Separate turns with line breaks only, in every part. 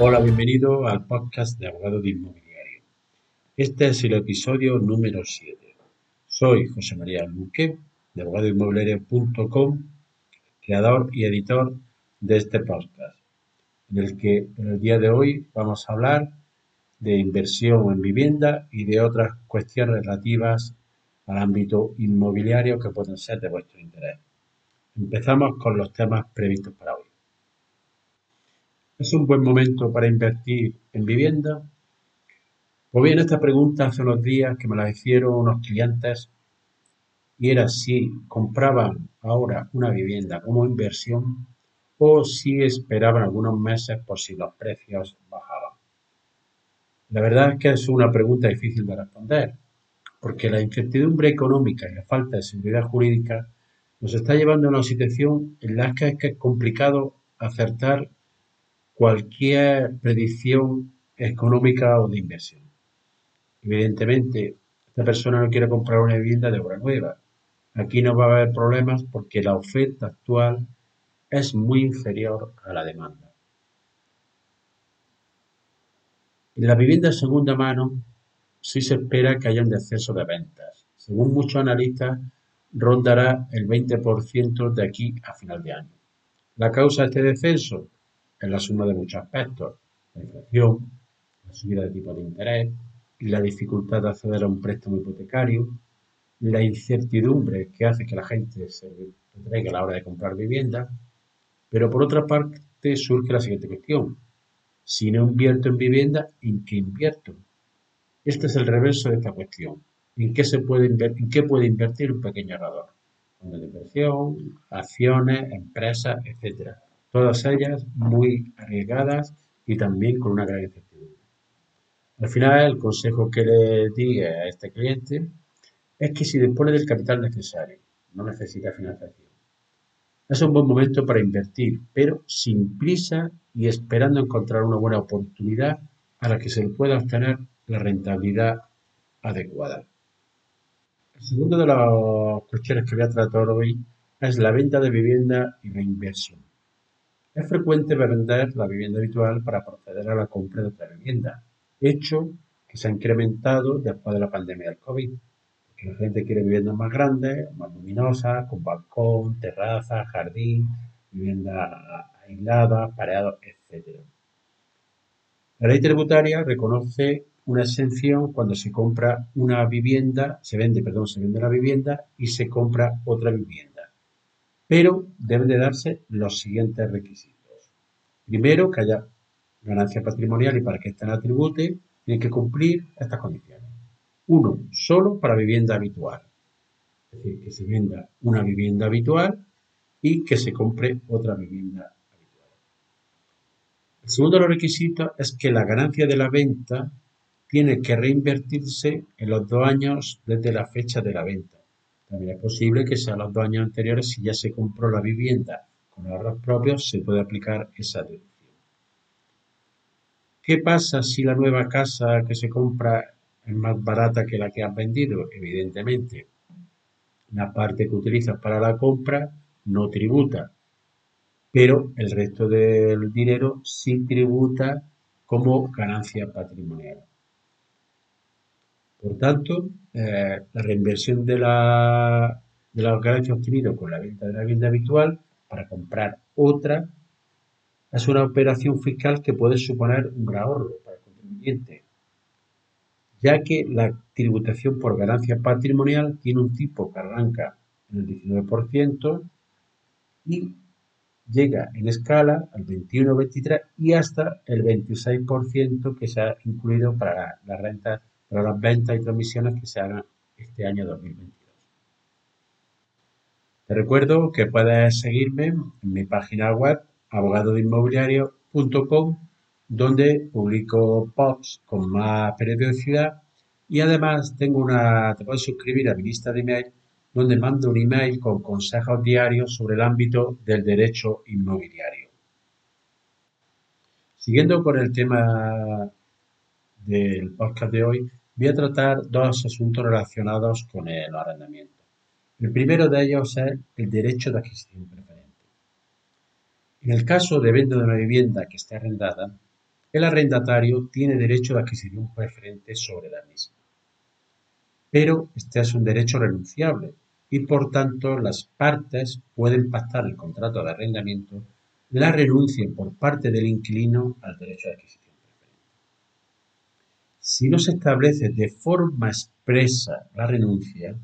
Hola, bienvenido al podcast de Abogado de Inmobiliario. Este es el episodio número 7. Soy José María Luque, de abogadoinmobiliario.com, creador y editor de este podcast, en el que en el día de hoy vamos a hablar de inversión en vivienda y de otras cuestiones relativas al ámbito inmobiliario que pueden ser de vuestro interés. Empezamos con los temas previstos para hoy. ¿Es un buen momento para invertir en vivienda? Pues bien, esta pregunta hace unos días que me la hicieron unos clientes y era si compraban ahora una vivienda como inversión o si esperaban algunos meses por si los precios bajaban. La verdad es que es una pregunta difícil de responder, porque la incertidumbre económica y la falta de seguridad jurídica nos está llevando a una situación en la que es complicado acertar cualquier predicción económica o de inversión. Evidentemente, esta persona no quiere comprar una vivienda de obra nueva. Aquí no va a haber problemas porque la oferta actual es muy inferior a la demanda. En la vivienda de segunda mano sí se espera que haya un descenso de ventas. Según muchos analistas, rondará el 20% de aquí a final de año. La causa de este descenso es la suma de muchos aspectos, la inflación, la subida de tipo de interés, la dificultad de acceder a un préstamo hipotecario, la incertidumbre que hace que la gente se entregue a la hora de comprar vivienda, pero por otra parte surge la siguiente cuestión. Si no invierto en vivienda, ¿en qué invierto? Este es el reverso de esta cuestión. ¿En qué, se puede, en qué puede invertir un pequeño ahorrador? Fondos de inversión, acciones, empresas, etcétera todas ellas muy arriesgadas y también con una gran incertidumbre. Al final, el consejo que le di a este cliente es que si dispone del capital necesario, no necesita financiación, es un buen momento para invertir, pero sin prisa y esperando encontrar una buena oportunidad a la que se le pueda obtener la rentabilidad adecuada. El segundo de las cuestiones que voy a tratar hoy es la venta de vivienda y la inversión. Es frecuente vender la vivienda habitual para proceder a la compra de otra vivienda, hecho que se ha incrementado después de la pandemia del COVID, la gente quiere viviendas más grandes, más luminosas, con balcón, terraza, jardín, vivienda aislada, pareados, etc. La ley tributaria reconoce una exención cuando se compra una vivienda, se vende, perdón, se vende la vivienda y se compra otra vivienda pero deben de darse los siguientes requisitos. Primero, que haya ganancia patrimonial y para que ésta la tribute, tiene que cumplir estas condiciones. Uno, solo para vivienda habitual. Es decir, que se venda una vivienda habitual y que se compre otra vivienda habitual. El segundo de los requisitos es que la ganancia de la venta tiene que reinvertirse en los dos años desde la fecha de la venta también es posible que sea los dos años anteriores, si ya se compró la vivienda con ahorros propios, se puede aplicar esa deducción. ¿Qué pasa si la nueva casa que se compra es más barata que la que has vendido? Evidentemente, la parte que utilizas para la compra no tributa, pero el resto del dinero sí tributa como ganancia patrimonial. Por tanto, eh, la reinversión de la, de la ganancia obtenida con la venta de la vivienda habitual para comprar otra. Es una operación fiscal que puede suponer un gran ahorro para el contribuyente, ya que la tributación por ganancia patrimonial tiene un tipo que arranca en el 19% y llega en escala al 21, 23 y hasta el 26% que se ha incluido para la renta para las ventas y transmisiones que se hagan este año 2022. Te recuerdo que puedes seguirme en mi página web abogadoinmobiliario.com donde publico posts con más periodicidad y además tengo una, te puedes suscribir a mi lista de email donde mando un email con consejos diarios sobre el ámbito del derecho inmobiliario. Siguiendo con el tema del podcast de hoy, voy a tratar dos asuntos relacionados con el arrendamiento. El primero de ellos es el derecho de adquisición preferente. En el caso de venta de una vivienda que esté arrendada, el arrendatario tiene derecho de adquisición preferente sobre la misma. Pero este es un derecho renunciable y por tanto las partes pueden pactar el contrato de arrendamiento la renuncia por parte del inquilino al derecho de adquisición. Si no se establece de forma expresa la renuncia,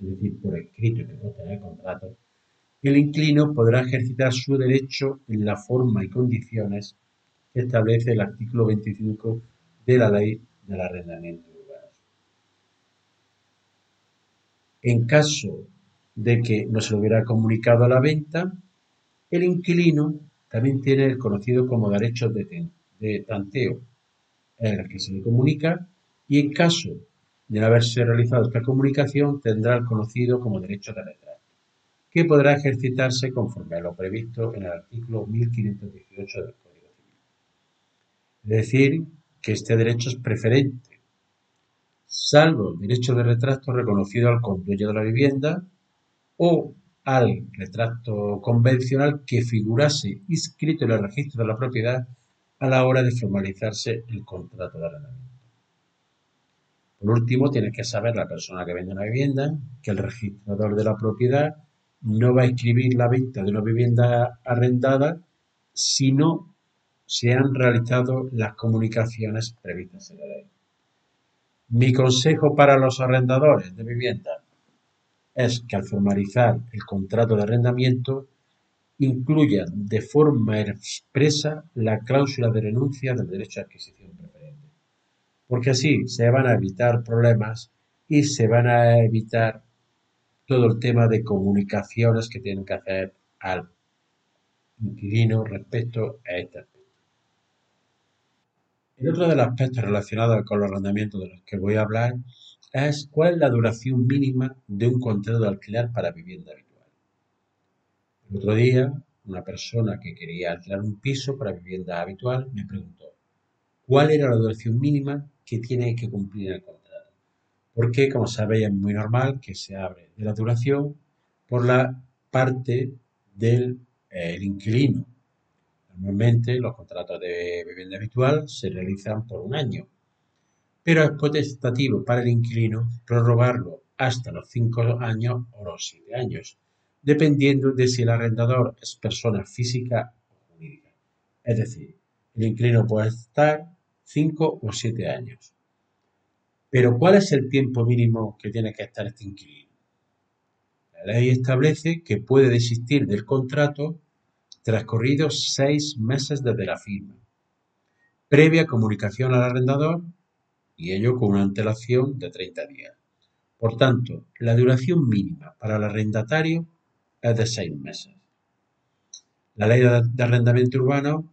es decir, por escrito y que no el contrato, el inquilino podrá ejercitar su derecho en la forma y condiciones que establece el artículo 25 de la Ley del Arrendamiento Urbano. En caso de que no se le hubiera comunicado la venta, el inquilino también tiene el conocido como derecho de, tanteo, en el que se le comunica, y en caso de haberse realizado esta comunicación, tendrá el conocido como derecho de retrato, que podrá ejercitarse conforme a lo previsto en el artículo 1518 del Código Civil. Es decir, que este derecho es preferente, salvo el derecho de retrato reconocido al condueño de la vivienda o al retrato convencional que figurase inscrito en el registro de la propiedad a la hora de formalizarse el contrato de arrendamiento. Por último, tiene que saber la persona que vende una vivienda que el registrador de la propiedad no va a escribir la venta de una vivienda arrendada si no se han realizado las comunicaciones previstas en la ley. Mi consejo para los arrendadores de vivienda es que al formalizar el contrato de arrendamiento incluyan de forma expresa la cláusula de renuncia del derecho a adquisición preferente, porque así se van a evitar problemas y se van a evitar todo el tema de comunicaciones que tienen que hacer al inquilino respecto a este aspecto. El otro de los aspectos relacionados con los arrendamientos de los que voy a hablar es cuál es la duración mínima de un contrato de alquiler para vivienda habitual. Otro día, una persona que quería alquilar un piso para vivienda habitual me preguntó cuál era la duración mínima que tiene que cumplir el contrato. Porque, como sabéis, es muy normal que se abre de la duración por la parte del eh, inquilino. Normalmente los contratos de vivienda habitual se realizan por un año pero es potestativo para el inquilino prorrogarlo hasta los cinco años o los siete años, dependiendo de si el arrendador es persona física o jurídica. Es decir, el inquilino puede estar cinco o siete años. Pero ¿cuál es el tiempo mínimo que tiene que estar este inquilino? La ley establece que puede desistir del contrato transcurridos seis meses desde la firma, previa comunicación al arrendador y ello con una antelación de 30 días. Por tanto, la duración mínima para el arrendatario es de seis meses. La ley de arrendamiento urbano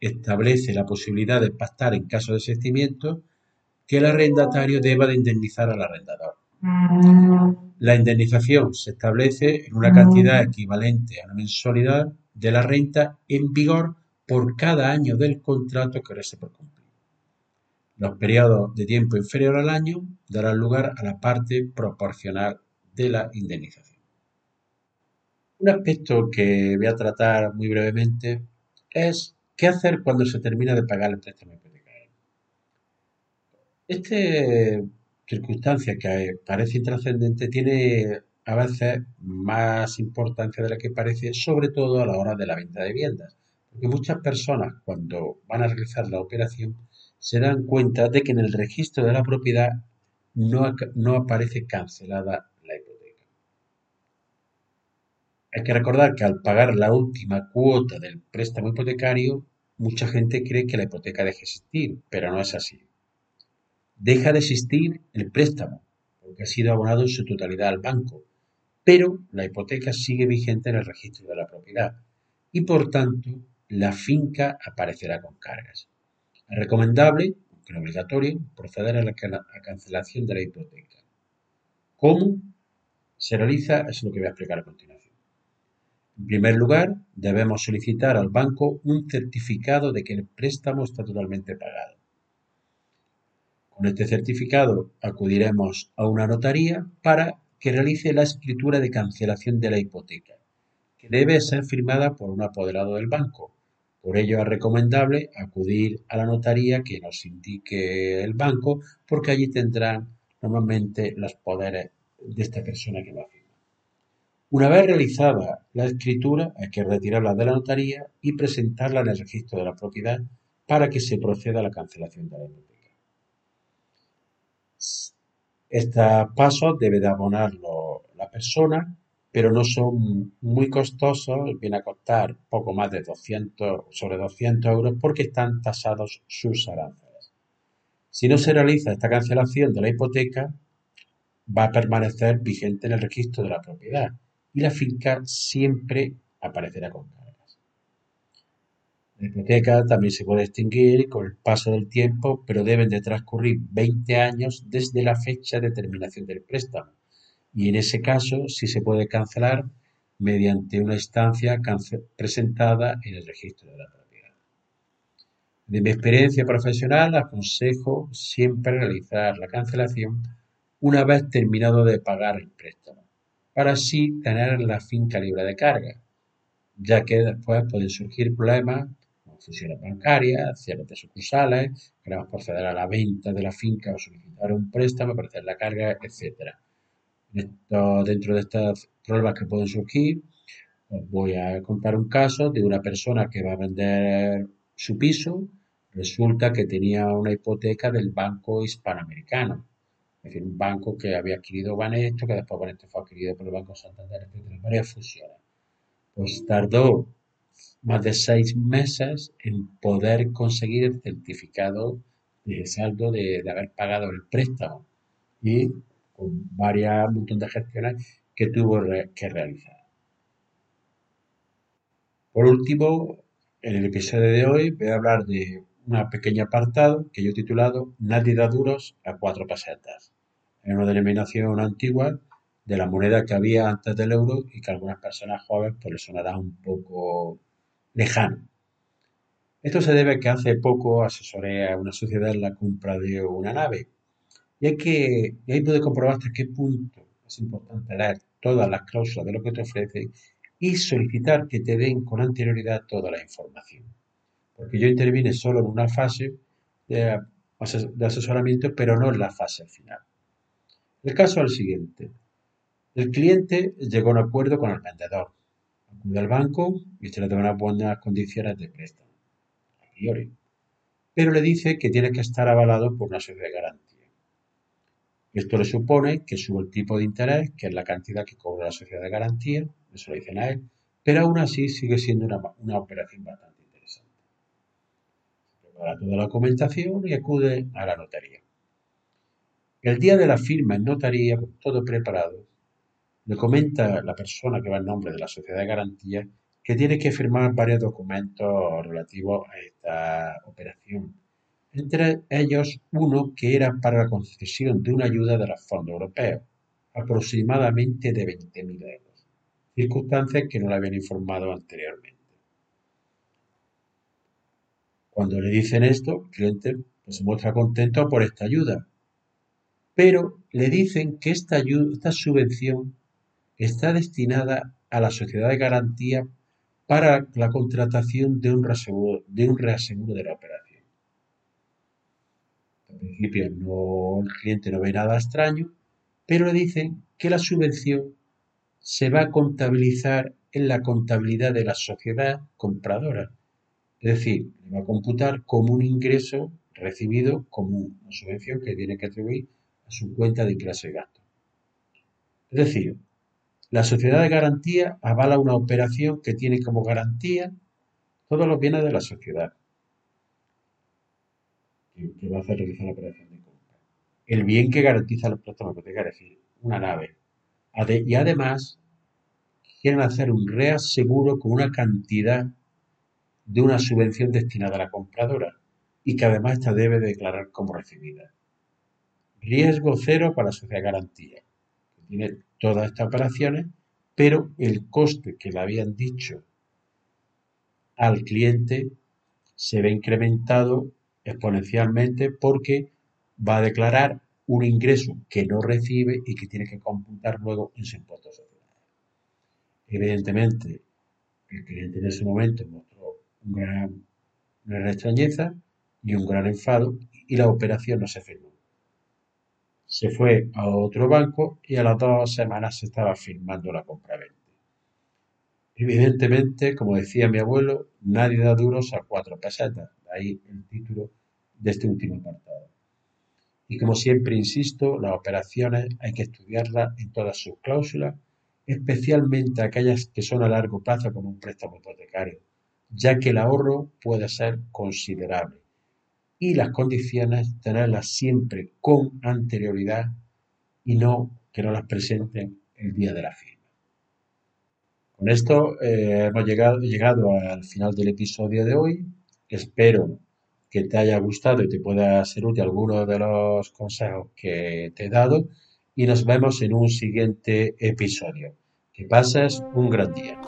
establece la posibilidad de pactar en caso de desistimiento que el arrendatario deba de indemnizar al arrendador. La indemnización se establece en una cantidad equivalente a la mensualidad de la renta en vigor por cada año del contrato que reste por cumplir. Los periodos de tiempo inferior al año darán lugar a la parte proporcional de la indemnización. Un aspecto que voy a tratar muy brevemente es qué hacer cuando se termina de pagar el préstamo hipotecario. Esta circunstancia que parece intrascendente tiene a veces más importancia de la que parece, sobre todo a la hora de la venta de viviendas, porque muchas personas cuando van a realizar la operación se dan cuenta de que en el registro de la propiedad no, no aparece cancelada la hipoteca. Hay que recordar que al pagar la última cuota del préstamo hipotecario, mucha gente cree que la hipoteca deja de existir, pero no es así. Deja de existir el préstamo, porque ha sido abonado en su totalidad al banco, pero la hipoteca sigue vigente en el registro de la propiedad y por tanto la finca aparecerá con cargas. Es recomendable, aunque no obligatorio, proceder a la cancelación de la hipoteca. ¿Cómo se realiza? Es lo que voy a explicar a continuación. En primer lugar, debemos solicitar al banco un certificado de que el préstamo está totalmente pagado. Con este certificado acudiremos a una notaría para que realice la escritura de cancelación de la hipoteca, que debe ser firmada por un apoderado del banco Por ello es recomendable acudir a la notaría que nos indique el banco porque allí tendrán normalmente los poderes de esta persona que va a. Una vez realizada la escritura, hay que retirarla de la notaría y presentarla en el registro de la propiedad para que se proceda a la cancelación de la hipoteca. Estos pasos debe de abonarlo la persona pero no son muy costosos, viene a costar poco más de 200, sobre 200 euros porque están tasados sus aranceles. Si no se realiza esta cancelación de la hipoteca, va a permanecer vigente en el registro de la propiedad y la finca siempre aparecerá con cargas. La hipoteca también se puede extinguir con el paso del tiempo, pero deben de transcurrir 20 años desde la fecha de terminación del préstamo y en ese caso sí se puede cancelar mediante una instancia presentada en el registro de la propiedad. De mi experiencia profesional aconsejo siempre realizar la cancelación una vez terminado de pagar el préstamo, para así tener la finca libre de carga, ya que después pueden surgir problemas como fusiones bancarias, cierres de sucursales, queremos proceder a la venta de la finca o solicitar un préstamo para hacer la carga, etcétera dentro de estos problemas que pueden surgir, os voy a contar un caso de una persona que va a vender su piso. Resulta que tenía una hipoteca del Banco Hispanoamericano. Es decir, un banco que había adquirido Banesto, que después Banesto fue adquirido por el Banco Santander, etc. Varias fusiones. Pues tardó más de seis meses en poder conseguir el certificado de saldo de, de haber pagado el préstamo. Y con varias, montón de gestiones que tuvo que realizar. Por último, en el episodio de hoy voy a hablar de un pequeño apartado que yo he titulado Nadie da duros a cuatro pesetas. Es una denominación antigua de la moneda que había antes del euro y que a algunas personas jóvenes pues les sonará un poco lejano. Esto se debe a que hace poco asesoré a una sociedad en la compra de una nave y, hay que, ahí puedes comprobar hasta qué punto es importante leer todas las cláusulas de lo que te ofrecen y solicitar que te den con anterioridad toda la información. Porque yo intervine solo en una fase de, asesoramiento, pero no en la fase final. El caso es el siguiente. El cliente llegó a un acuerdo con el vendedor. Acude al banco y se le da unas buenas condiciones de préstamo. A priori. Pero le dice que tiene que estar avalado por una sociedad de garantía. Esto le supone que sube el tipo de interés, que es la cantidad que cobra la sociedad de garantía, eso lo dicen a él, pero aún así sigue siendo una, operación. Se prepara toda la documentación y acude a la notaría. El día de la firma en notaría, todo preparado, le comenta la persona que va en nombre de la sociedad de garantía que tiene que firmar varios documentos relativos a esta operación entre ellos uno que era para la concesión de una ayuda de los fondos europeos, aproximadamente de 20.000 euros, circunstancias que no le habían informado anteriormente. Cuando le dicen esto, el cliente pues, se muestra contento por esta ayuda, pero le dicen que esta, ayuda, esta subvención está destinada a la sociedad de garantía para la contratación de un reaseguro de, la operación principio no, el cliente no ve nada extraño, pero le dicen que la subvención se va a contabilizar en la contabilidad de la sociedad compradora. Es decir, le va a computar como un ingreso recibido como una subvención que tiene que atribuir a su cuenta de ingreso y gasto. Es decir, la sociedad de garantía avala una operación que tiene como garantía todos los bienes de la sociedad que, va a hacer realizar la operación de compra. El bien que garantiza el préstamo hipotecario, es decir, una nave. Y además, quieren hacer un reaseguro con una cantidad de una subvención destinada a la compradora y que además esta debe declarar como recibida. Riesgo cero para la sociedad garantía, tiene todas estas operaciones, pero el coste que le habían dicho al cliente se ve incrementado exponencialmente porque va a declarar un ingreso que no recibe y que tiene que computar luego en su impuesto social. Evidentemente, el cliente en ese momento mostró una gran extrañeza y un gran enfado y la operación no se firmó. Se fue a otro banco y a las dos semanas se estaba firmando la compraventa. Evidentemente, como decía mi abuelo, nadie da duros a cuatro pesetas. ahí el título de este último apartado. Y como siempre insisto, las operaciones hay que estudiarlas en todas sus cláusulas, especialmente aquellas que son a largo plazo como un préstamo hipotecario, ya que el ahorro puede ser considerable y las condiciones tenerlas siempre con anterioridad y no que no las presenten el día de la firma. Con esto eh, hemos llegado, llegado al final del episodio de hoy. Espero que te haya gustado y te pueda ser útil alguno de los consejos que te he dado y nos vemos en un siguiente episodio. Que pases un gran día.